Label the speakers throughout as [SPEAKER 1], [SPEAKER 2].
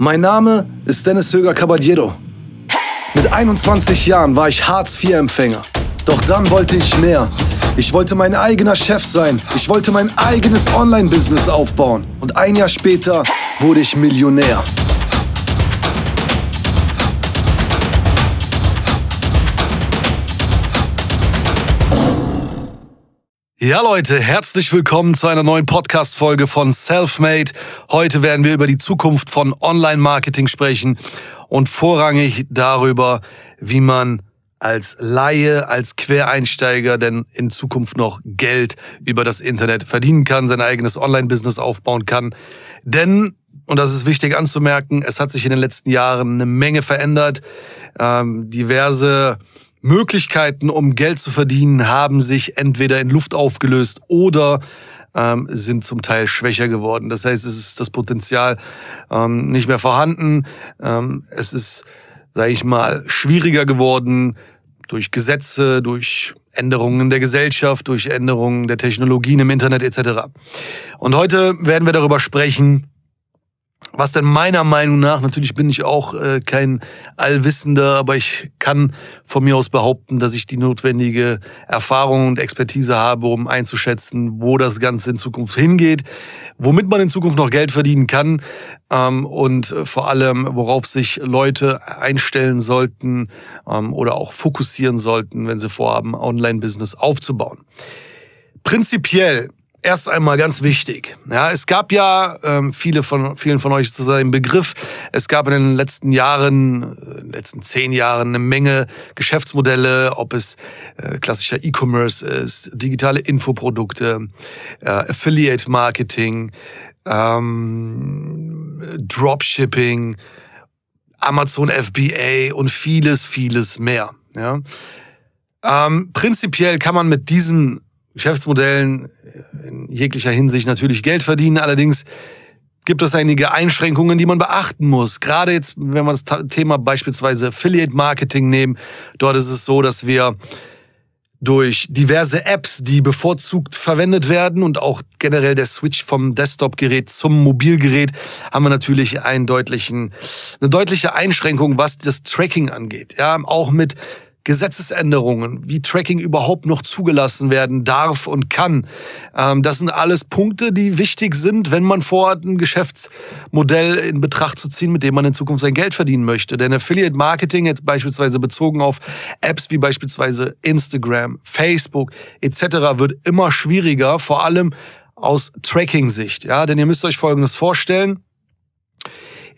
[SPEAKER 1] Mein Name ist Dennis Höger Caballero. Mit 21 Jahren war ich Hartz-IV-Empfänger. Doch dann wollte ich mehr. Ich wollte mein eigener Chef sein. Ich wollte mein eigenes Online-Business aufbauen. Und ein Jahr später wurde ich Millionär. Ja Leute, herzlich willkommen zu einer neuen Podcast-Folge von Selfmade. Heute werden wir über die Zukunft von Online-Marketing sprechen und vorrangig darüber, wie man als Laie, als Quereinsteiger denn in Zukunft noch Geld über das Internet verdienen kann, sein eigenes Online-Business aufbauen kann. Denn, und das ist wichtig anzumerken, es hat sich in den letzten Jahren eine Menge verändert. Ähm, diverse Möglichkeiten, um Geld zu verdienen, haben sich entweder in Luft aufgelöst oder ähm, sind zum Teil schwächer geworden. Das heißt, es ist das Potenzial ähm, nicht mehr vorhanden. Ähm, es ist, sage ich mal, schwieriger geworden durch Gesetze, durch Änderungen der Gesellschaft, durch Änderungen der Technologien im Internet etc. Und heute werden wir darüber sprechen, was denn meiner Meinung nach, natürlich bin ich auch äh, kein Allwissender, aber ich kann von mir aus behaupten, dass ich die notwendige Erfahrung und Expertise habe, um einzuschätzen, wo das Ganze in Zukunft hingeht, womit man in Zukunft noch Geld verdienen kann ähm, und vor allem, worauf sich Leute einstellen sollten ähm, oder auch fokussieren sollten, wenn sie vorhaben, Online-Business aufzubauen. Prinzipiell erst einmal ganz wichtig. Ja, es gab ja ähm, viele von vielen von euch zu seinem Begriff. Es gab in den letzten Jahren, äh, letzten zehn Jahren eine Menge Geschäftsmodelle, ob es äh, klassischer E-Commerce ist, digitale Infoprodukte, äh, Affiliate Marketing, ähm, Dropshipping, Amazon FBA und vieles, vieles mehr. Ja. Ähm, prinzipiell kann man mit diesen Geschäftsmodellen in jeglicher Hinsicht natürlich Geld verdienen. Allerdings gibt es einige Einschränkungen, die man beachten muss. Gerade jetzt, wenn wir das Thema beispielsweise Affiliate Marketing nehmen, dort ist es so, dass wir durch diverse Apps, die bevorzugt verwendet werden und auch generell der Switch vom Desktop-Gerät zum Mobilgerät, haben wir natürlich einen deutlichen, eine deutliche Einschränkung, was das Tracking angeht. Ja, auch mit Gesetzesänderungen, wie Tracking überhaupt noch zugelassen werden darf und kann. Ähm, das sind alles Punkte, die wichtig sind, wenn man vorhat, ein Geschäftsmodell in Betracht zu ziehen, mit dem man in Zukunft sein Geld verdienen möchte. Denn Affiliate Marketing jetzt beispielsweise bezogen auf Apps wie beispielsweise Instagram, Facebook etc. wird immer schwieriger, vor allem aus Tracking-Sicht. Ja, denn ihr müsst euch Folgendes vorstellen.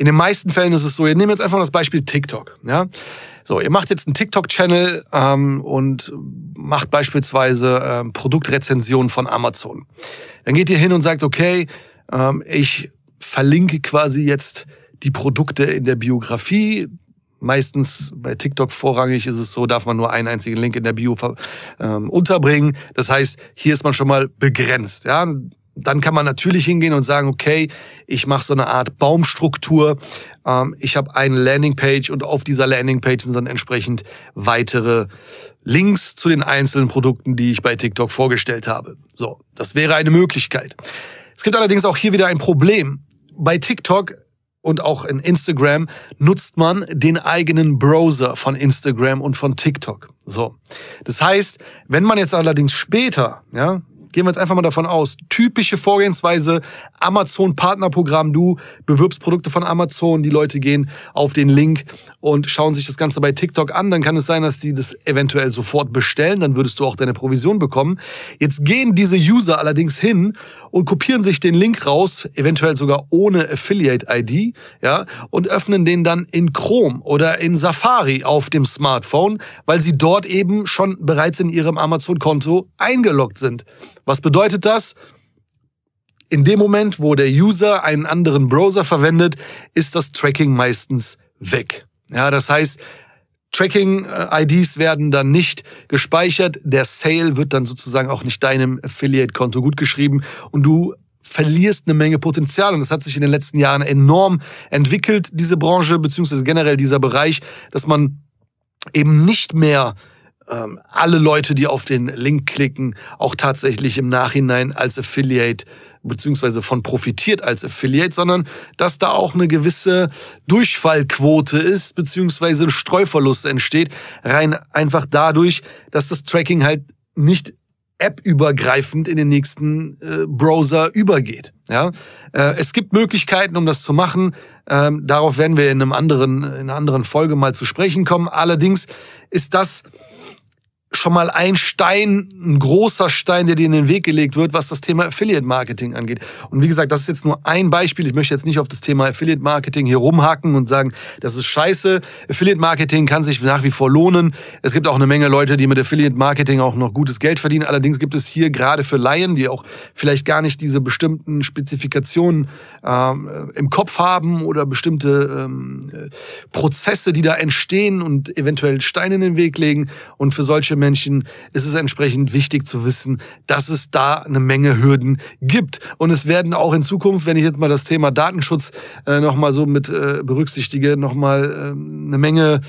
[SPEAKER 1] In den meisten Fällen ist es so, ihr nehmt jetzt einfach das Beispiel TikTok. Ja? So, ihr macht jetzt einen TikTok-Channel ähm, und macht beispielsweise ähm, Produktrezensionen von Amazon. Dann geht ihr hin und sagt, okay, ähm, ich verlinke quasi jetzt die Produkte in der Biografie. Meistens bei TikTok vorrangig ist es so, darf man nur einen einzigen Link in der Bio ähm, unterbringen. Das heißt, hier ist man schon mal begrenzt. Ja? Dann kann man natürlich hingehen und sagen, okay, ich mache so eine Art Baumstruktur. Ähm, ich habe eine Landingpage und auf dieser Landingpage sind dann entsprechend weitere Links zu den einzelnen Produkten, die ich bei TikTok vorgestellt habe. So, das wäre eine Möglichkeit. Es gibt allerdings auch hier wieder ein Problem. Bei TikTok und auch in Instagram nutzt man den eigenen Browser von Instagram und von TikTok. So. Das heißt, wenn man jetzt allerdings später, ja, gehen wir jetzt einfach mal davon aus, typische Vorgehensweise, Amazon Partnerprogramm, du bewirbst Produkte von Amazon, die Leute gehen auf den Link und schauen sich das Ganze bei TikTok an, dann kann es sein, dass die das eventuell sofort bestellen, dann würdest du auch deine Provision bekommen. Jetzt gehen diese User allerdings hin und kopieren sich den Link raus, eventuell sogar ohne Affiliate-ID, ja, und öffnen den dann in Chrome oder in Safari auf dem Smartphone, weil sie dort eben schon bereits in ihrem Amazon-Konto eingeloggt sind. Was bedeutet das? In dem Moment, wo der User einen anderen Browser verwendet, ist das Tracking meistens weg. Ja, das heißt, Tracking-IDs werden dann nicht gespeichert. Der Sale wird dann sozusagen auch nicht deinem Affiliate-Konto gutgeschrieben und du verlierst eine Menge Potenzial. Und das hat sich in den letzten Jahren enorm entwickelt, diese Branche, beziehungsweise generell dieser Bereich, dass man eben nicht mehr ähm, alle Leute, die auf den Link klicken, auch tatsächlich im Nachhinein als Affiliate beziehungsweise von profitiert als Affiliate, sondern dass da auch eine gewisse Durchfallquote ist, beziehungsweise Streuverlust entsteht, rein einfach dadurch, dass das Tracking halt nicht App-übergreifend in den nächsten äh, Browser übergeht. Ja, äh, es gibt Möglichkeiten, um das zu machen. Ähm, darauf werden wir in einem anderen, in einer anderen Folge mal zu sprechen kommen. Allerdings ist das schon mal ein Stein, ein großer Stein, der dir in den Weg gelegt wird, was das Thema Affiliate Marketing angeht. Und wie gesagt, das ist jetzt nur ein Beispiel. Ich möchte jetzt nicht auf das Thema Affiliate Marketing hier rumhacken und sagen, das ist scheiße. Affiliate Marketing kann sich nach wie vor lohnen. Es gibt auch eine Menge Leute, die mit Affiliate Marketing auch noch gutes Geld verdienen. Allerdings gibt es hier gerade für Laien, die auch vielleicht gar nicht diese bestimmten Spezifikationen ähm, im Kopf haben oder bestimmte ähm, Prozesse, die da entstehen und eventuell Steine in den Weg legen. Und für solche Menschen ist es entsprechend wichtig zu wissen, dass es da eine Menge Hürden gibt. Und es werden auch in Zukunft, wenn ich jetzt mal das Thema Datenschutz äh, nochmal so mit äh, berücksichtige, nochmal äh, eine Menge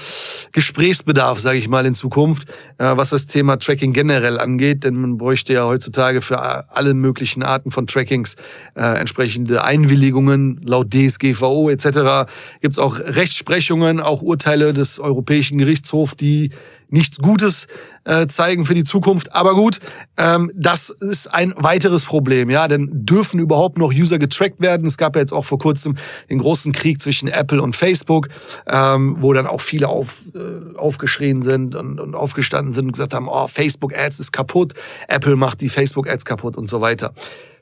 [SPEAKER 1] Gesprächsbedarf, sage ich mal, in Zukunft, äh, was das Thema Tracking generell angeht. Denn man bräuchte ja heutzutage für alle möglichen Arten von Trackings äh, entsprechende Einwilligungen laut DSGVO etc. Gibt es auch Rechtsprechungen, auch Urteile des Europäischen Gerichtshofs, die nichts Gutes äh, zeigen für die Zukunft. Aber gut, ähm, das ist ein weiteres Problem, ja, denn dürfen überhaupt noch User getrackt werden? Es gab ja jetzt auch vor kurzem den großen Krieg zwischen Apple und Facebook, ähm, wo dann auch viele auf, äh, aufgeschrien sind und, und aufgestanden sind und gesagt haben, oh, Facebook Ads ist kaputt, Apple macht die Facebook Ads kaputt und so weiter.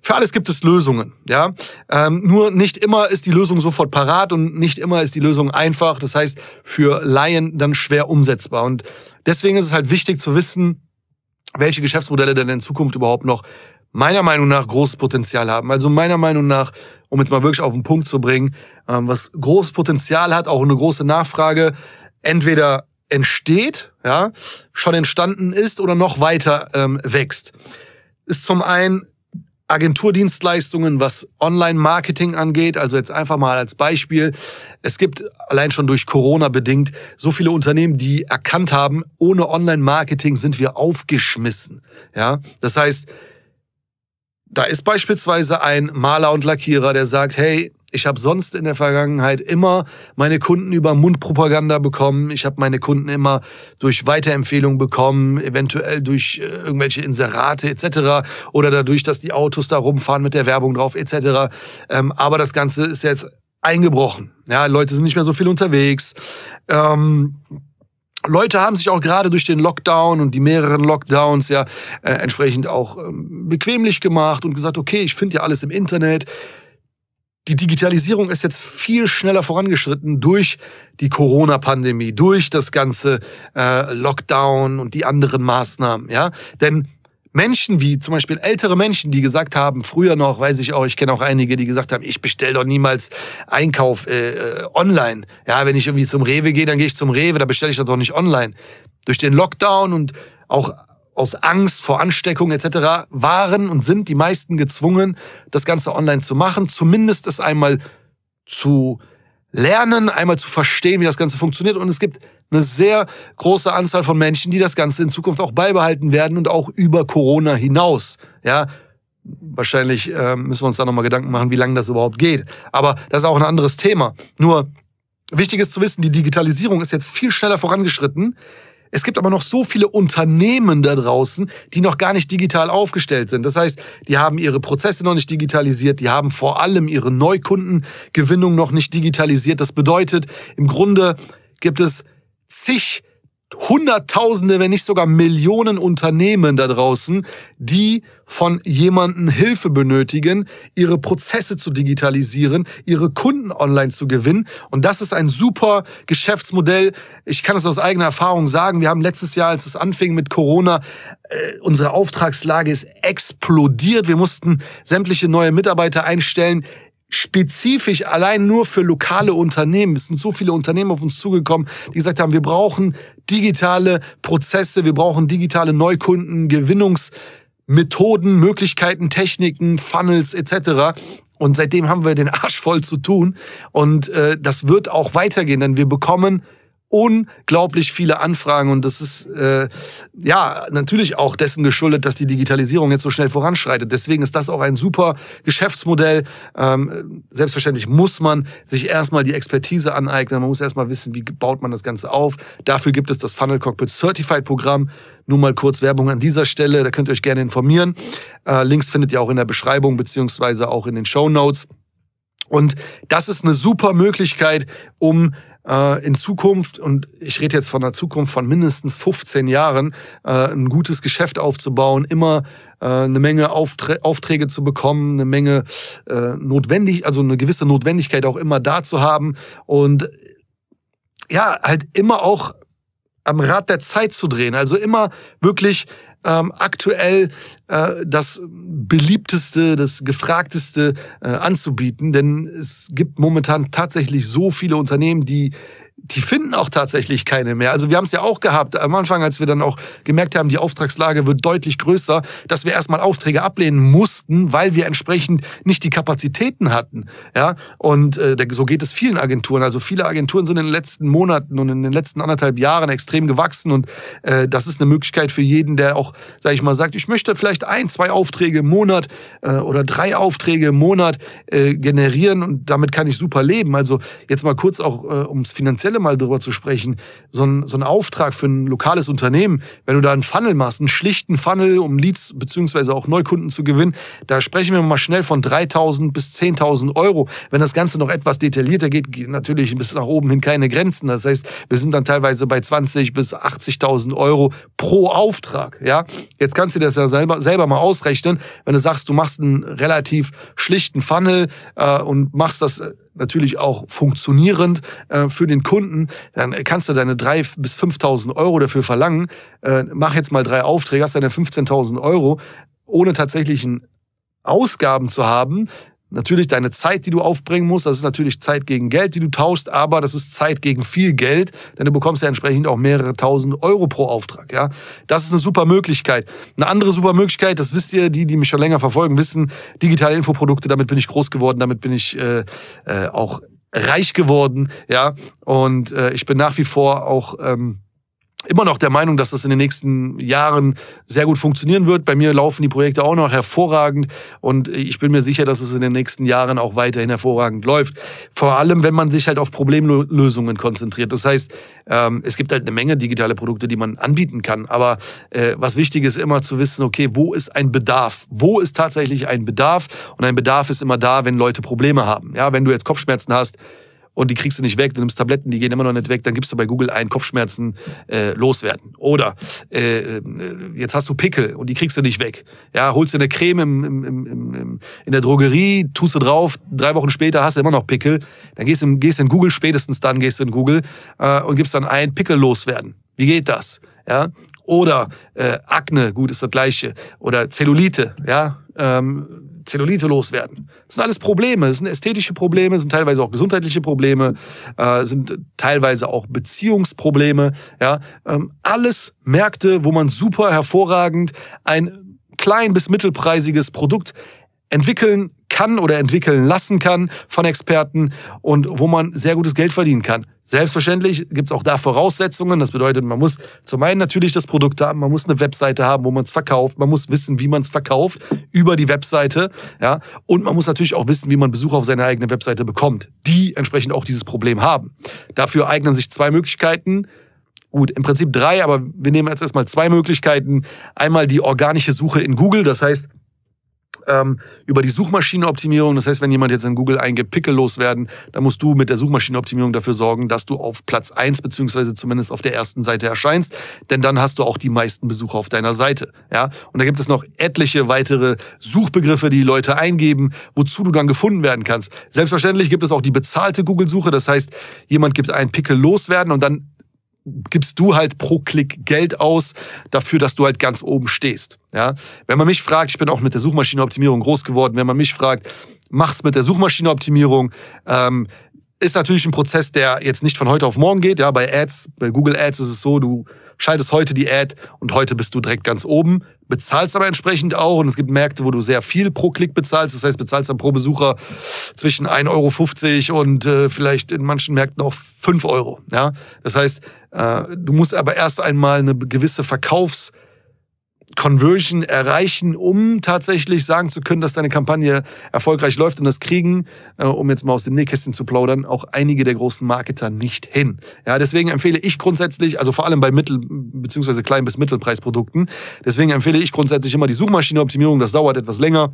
[SPEAKER 1] Für alles gibt es Lösungen, ja. Ähm, nur nicht immer ist die Lösung sofort parat und nicht immer ist die Lösung einfach. Das heißt, für Laien dann schwer umsetzbar. Und deswegen ist es halt wichtig zu wissen, welche Geschäftsmodelle denn in Zukunft überhaupt noch meiner Meinung nach großes Potenzial haben. Also meiner Meinung nach, um jetzt mal wirklich auf den Punkt zu bringen, ähm, was großes Potenzial hat, auch eine große Nachfrage, entweder entsteht, ja, schon entstanden ist oder noch weiter ähm, wächst, ist zum einen Agenturdienstleistungen, was Online-Marketing angeht. Also jetzt einfach mal als Beispiel. Es gibt allein schon durch Corona bedingt so viele Unternehmen, die erkannt haben, ohne Online-Marketing sind wir aufgeschmissen. Ja, das heißt, da ist beispielsweise ein Maler und Lackierer, der sagt, hey, ich habe sonst in der Vergangenheit immer meine Kunden über Mundpropaganda bekommen. Ich habe meine Kunden immer durch Weiterempfehlungen bekommen, eventuell durch äh, irgendwelche Inserate etc. oder dadurch, dass die Autos da rumfahren mit der Werbung drauf etc. Ähm, aber das Ganze ist jetzt eingebrochen. Ja, Leute sind nicht mehr so viel unterwegs. Ähm, Leute haben sich auch gerade durch den Lockdown und die mehreren Lockdowns ja äh, entsprechend auch ähm, bequemlich gemacht und gesagt, okay, ich finde ja alles im Internet. Die Digitalisierung ist jetzt viel schneller vorangeschritten durch die Corona-Pandemie, durch das ganze äh, Lockdown und die anderen Maßnahmen, ja. Denn Menschen wie zum Beispiel ältere Menschen, die gesagt haben, früher noch, weiß ich auch, ich kenne auch einige, die gesagt haben, ich bestelle doch niemals Einkauf äh, äh, online. Ja, wenn ich irgendwie zum Rewe gehe, dann gehe ich zum Rewe, da bestelle ich das doch nicht online. Durch den Lockdown und auch aus Angst vor Ansteckung etc. waren und sind die meisten gezwungen, das Ganze online zu machen, zumindest es einmal zu lernen, einmal zu verstehen, wie das Ganze funktioniert. Und es gibt eine sehr große Anzahl von Menschen, die das Ganze in Zukunft auch beibehalten werden und auch über Corona hinaus. Ja, wahrscheinlich äh, müssen wir uns da nochmal Gedanken machen, wie lange das überhaupt geht. Aber das ist auch ein anderes Thema. Nur wichtig ist zu wissen, die Digitalisierung ist jetzt viel schneller vorangeschritten. Es gibt aber noch so viele Unternehmen da draußen, die noch gar nicht digital aufgestellt sind. Das heißt, die haben ihre Prozesse noch nicht digitalisiert, die haben vor allem ihre Neukundengewinnung noch nicht digitalisiert. Das bedeutet, im Grunde gibt es zig Hunderttausende, wenn nicht sogar Millionen Unternehmen da draußen, die von jemandem Hilfe benötigen, ihre Prozesse zu digitalisieren, ihre Kunden online zu gewinnen. Und das ist ein super Geschäftsmodell. Ich kann es aus eigener Erfahrung sagen. Wir haben letztes Jahr, als es anfing mit Corona, äh, unsere Auftragslage ist explodiert. Wir mussten sämtliche neue Mitarbeiter einstellen spezifisch allein nur für lokale Unternehmen. Es sind so viele Unternehmen auf uns zugekommen, die gesagt haben, wir brauchen digitale Prozesse, wir brauchen digitale Neukunden, Gewinnungsmethoden, Möglichkeiten, Techniken, Funnels etc. Und seitdem haben wir den Arsch voll zu tun. Und äh, das wird auch weitergehen, denn wir bekommen unglaublich viele Anfragen und das ist äh, ja natürlich auch dessen geschuldet, dass die Digitalisierung jetzt so schnell voranschreitet. Deswegen ist das auch ein super Geschäftsmodell. Ähm, selbstverständlich muss man sich erstmal die Expertise aneignen. Man muss erstmal wissen, wie baut man das Ganze auf. Dafür gibt es das Funnel Cockpit Certified Programm. Nur mal kurz Werbung an dieser Stelle. Da könnt ihr euch gerne informieren. Äh, Links findet ihr auch in der Beschreibung beziehungsweise auch in den Show Notes. Und das ist eine super Möglichkeit, um in Zukunft, und ich rede jetzt von einer Zukunft von mindestens 15 Jahren, äh, ein gutes Geschäft aufzubauen, immer äh, eine Menge Aufträ Aufträge zu bekommen, eine Menge äh, notwendig, also eine gewisse Notwendigkeit auch immer da zu haben und ja, halt immer auch am Rad der Zeit zu drehen. Also immer wirklich ähm, aktuell äh, das beliebteste, das gefragteste äh, anzubieten. Denn es gibt momentan tatsächlich so viele Unternehmen, die die finden auch tatsächlich keine mehr. Also wir haben es ja auch gehabt am Anfang, als wir dann auch gemerkt haben, die Auftragslage wird deutlich größer, dass wir erstmal Aufträge ablehnen mussten, weil wir entsprechend nicht die Kapazitäten hatten. Ja, und äh, so geht es vielen Agenturen. Also viele Agenturen sind in den letzten Monaten und in den letzten anderthalb Jahren extrem gewachsen und äh, das ist eine Möglichkeit für jeden, der auch, sage ich mal, sagt, ich möchte vielleicht ein, zwei Aufträge im Monat äh, oder drei Aufträge im Monat äh, generieren und damit kann ich super leben. Also jetzt mal kurz auch äh, ums finanzielle Finanzielle mal drüber zu sprechen, so ein, so ein Auftrag für ein lokales Unternehmen, wenn du da einen Funnel machst, einen schlichten Funnel, um Leads beziehungsweise auch Neukunden zu gewinnen, da sprechen wir mal schnell von 3.000 bis 10.000 Euro. Wenn das Ganze noch etwas detaillierter geht, geht natürlich bis nach oben hin keine Grenzen. Das heißt, wir sind dann teilweise bei 20 bis 80.000 Euro pro Auftrag. Ja, jetzt kannst du das ja selber, selber mal ausrechnen, wenn du sagst, du machst einen relativ schlichten Funnel äh, und machst das äh, natürlich auch funktionierend äh, für den Kunden, dann kannst du deine drei bis 5.000 Euro dafür verlangen. Äh, mach jetzt mal drei Aufträge, hast deine 15.000 Euro, ohne tatsächlichen Ausgaben zu haben, Natürlich deine Zeit, die du aufbringen musst, das ist natürlich Zeit gegen Geld, die du tauschst, aber das ist Zeit gegen viel Geld, denn du bekommst ja entsprechend auch mehrere tausend Euro pro Auftrag. Ja, das ist eine super Möglichkeit. Eine andere super Möglichkeit, das wisst ihr, die, die mich schon länger verfolgen, wissen, digitale Infoprodukte. Damit bin ich groß geworden, damit bin ich äh, äh, auch reich geworden. Ja, und äh, ich bin nach wie vor auch ähm, immer noch der Meinung, dass das in den nächsten Jahren sehr gut funktionieren wird. Bei mir laufen die Projekte auch noch hervorragend und ich bin mir sicher, dass es in den nächsten Jahren auch weiterhin hervorragend läuft. Vor allem, wenn man sich halt auf Problemlösungen konzentriert. Das heißt, ähm, es gibt halt eine Menge digitale Produkte, die man anbieten kann. Aber äh, was wichtig ist, immer zu wissen, okay, wo ist ein Bedarf? Wo ist tatsächlich ein Bedarf? Und ein Bedarf ist immer da, wenn Leute Probleme haben. Ja, wenn du jetzt Kopfschmerzen hast, und die kriegst du nicht weg, du nimmst Tabletten, die gehen immer noch nicht weg, dann gibst du bei Google ein Kopfschmerzen äh, loswerden. Oder äh, äh, jetzt hast du Pickel und die kriegst du nicht weg. Ja, holst dir eine Creme im, im, im, im, in der Drogerie, tust du drauf, drei Wochen später hast du immer noch Pickel, dann gehst du gehst in Google, spätestens dann gehst du in Google äh, und gibst dann ein Pickel loswerden. Wie geht das? Ja, oder äh, Akne, gut, ist das gleiche. Oder Zellulite, ja, ähm, Zellulite loswerden. Das sind alles Probleme. Das sind ästhetische Probleme, sind teilweise auch gesundheitliche Probleme, äh, sind teilweise auch Beziehungsprobleme. Ja, ähm, alles Märkte, wo man super hervorragend ein klein bis mittelpreisiges Produkt entwickeln kann oder entwickeln lassen kann von Experten und wo man sehr gutes Geld verdienen kann. Selbstverständlich gibt es auch da Voraussetzungen. Das bedeutet, man muss zum einen natürlich das Produkt haben, man muss eine Webseite haben, wo man es verkauft, man muss wissen, wie man es verkauft über die Webseite, ja, und man muss natürlich auch wissen, wie man Besucher auf seine eigene Webseite bekommt, die entsprechend auch dieses Problem haben. Dafür eignen sich zwei Möglichkeiten. Gut, im Prinzip drei, aber wir nehmen jetzt erstmal zwei Möglichkeiten. Einmal die organische Suche in Google, das heißt, ähm, über die Suchmaschinenoptimierung. Das heißt, wenn jemand jetzt in Google eingibt, Pickel loswerden, dann musst du mit der Suchmaschinenoptimierung dafür sorgen, dass du auf Platz eins beziehungsweise zumindest auf der ersten Seite erscheinst, denn dann hast du auch die meisten Besucher auf deiner Seite. Ja, und da gibt es noch etliche weitere Suchbegriffe, die Leute eingeben, wozu du dann gefunden werden kannst. Selbstverständlich gibt es auch die bezahlte Google-Suche. Das heißt, jemand gibt einen Pickel loswerden und dann gibst du halt pro Klick Geld aus dafür, dass du halt ganz oben stehst. Ja, wenn man mich fragt, ich bin auch mit der Suchmaschinenoptimierung groß geworden. Wenn man mich fragt, mach's mit der Suchmaschinenoptimierung, ähm, ist natürlich ein Prozess, der jetzt nicht von heute auf morgen geht. Ja, bei Ads, bei Google Ads ist es so, du schaltest heute die Ad und heute bist du direkt ganz oben. Bezahlst aber entsprechend auch. Und es gibt Märkte, wo du sehr viel pro Klick bezahlst. Das heißt, bezahlst dann pro Besucher zwischen 1,50 Euro und äh, vielleicht in manchen Märkten auch 5 Euro. Ja? Das heißt, äh, du musst aber erst einmal eine gewisse Verkaufs- Conversion erreichen, um tatsächlich sagen zu können, dass deine Kampagne erfolgreich läuft. Und das kriegen, äh, um jetzt mal aus dem Nähkästchen zu plaudern, auch einige der großen Marketer nicht hin. Ja, deswegen empfehle ich grundsätzlich, also vor allem bei Mittel- bzw. Klein- bis Mittelpreisprodukten, deswegen empfehle ich grundsätzlich immer die Suchmaschineoptimierung. Das dauert etwas länger.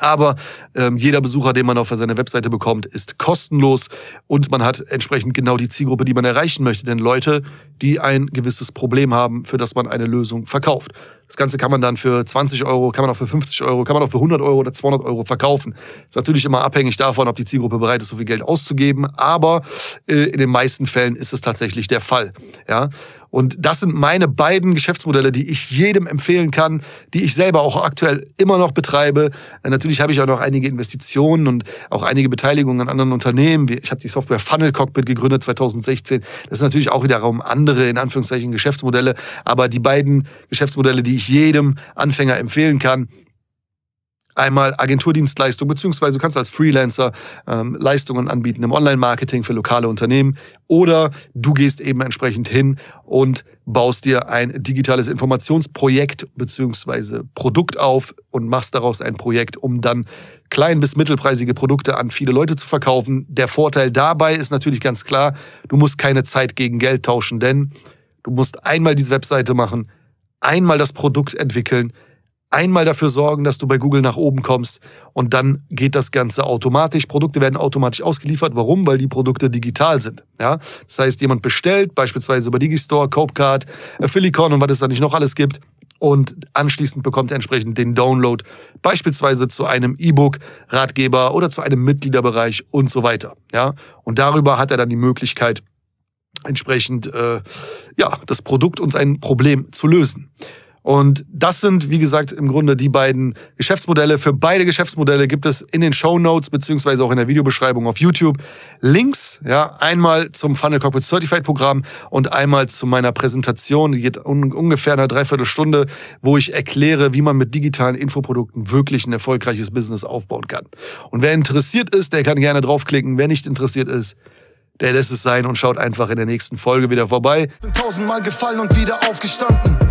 [SPEAKER 1] Aber ähm, jeder Besucher, den man auf seine Webseite bekommt, ist kostenlos und man hat entsprechend genau die Zielgruppe, die man erreichen möchte. Denn Leute, die ein gewisses Problem haben, für das man eine Lösung verkauft. Das Ganze kann man dann für 20 Euro, kann man auch für 50 Euro, kann man auch für 100 Euro oder 200 Euro verkaufen. Ist natürlich immer abhängig davon, ob die Zielgruppe bereit ist, so viel Geld auszugeben. Aber äh, in den meisten Fällen ist es tatsächlich der Fall. Ja. Und das sind meine beiden Geschäftsmodelle, die ich jedem empfehlen kann, die ich selber auch aktuell immer noch betreibe. Äh, natürlich habe ich auch noch einige Investitionen und auch einige Beteiligungen an anderen Unternehmen. Ich habe die Software Funnel Cockpit gegründet 2016. Das ist natürlich auch wiederum andere, in Anführungszeichen, Geschäftsmodelle. Aber die beiden Geschäftsmodelle, die ich jedem Anfänger empfehlen kann, einmal Agenturdienstleistung, beziehungsweise du kannst als Freelancer ähm, Leistungen anbieten im Online-Marketing für lokale Unternehmen oder du gehst eben entsprechend hin und baust dir ein digitales Informationsprojekt beziehungsweise Produkt auf und machst daraus ein Projekt, um dann klein bis mittelpreisige Produkte an viele Leute zu verkaufen. Der Vorteil dabei ist natürlich ganz klar, du musst keine Zeit gegen Geld tauschen, denn du musst einmal diese Webseite machen, einmal das Produkt entwickeln, einmal dafür sorgen, dass du bei Google nach oben kommst und dann geht das Ganze automatisch. Produkte werden automatisch ausgeliefert. Warum? Weil die Produkte digital sind. Ja? Das heißt, jemand bestellt, beispielsweise über Digistore, Copecard, Affilicorn und was es da nicht noch alles gibt. Und anschließend bekommt er entsprechend den Download, beispielsweise zu einem E-Book, Ratgeber oder zu einem Mitgliederbereich und so weiter. Ja? Und darüber hat er dann die Möglichkeit, entsprechend äh, ja, das Produkt und sein Problem zu lösen. Und das sind, wie gesagt, im Grunde die beiden Geschäftsmodelle. Für beide Geschäftsmodelle gibt es in den Show Notes beziehungsweise auch in der Videobeschreibung auf YouTube Links. Ja, einmal zum Funnel Corporate Certified Programm und einmal zu meiner Präsentation. Die geht un ungefähr eine Dreiviertelstunde, wo ich erkläre, wie man mit digitalen Infoprodukten wirklich ein erfolgreiches Business aufbauen kann. Und wer interessiert ist, der kann gerne draufklicken. Wer nicht interessiert ist, der lässt es sein und schaut einfach in der nächsten Folge wieder vorbei.
[SPEAKER 2] Bin tausendmal gefallen und wieder aufgestanden.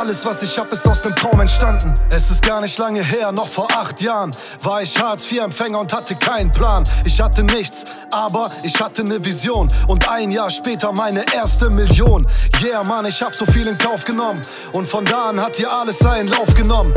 [SPEAKER 2] Alles, was ich hab, ist aus nem Traum entstanden. Es ist gar nicht lange her, noch vor acht Jahren war ich Hartz-IV-Empfänger und hatte keinen Plan. Ich hatte nichts, aber ich hatte ne Vision. Und ein Jahr später meine erste Million. Yeah, Mann, ich hab so viel in Kauf genommen. Und von da an hat hier alles seinen Lauf genommen.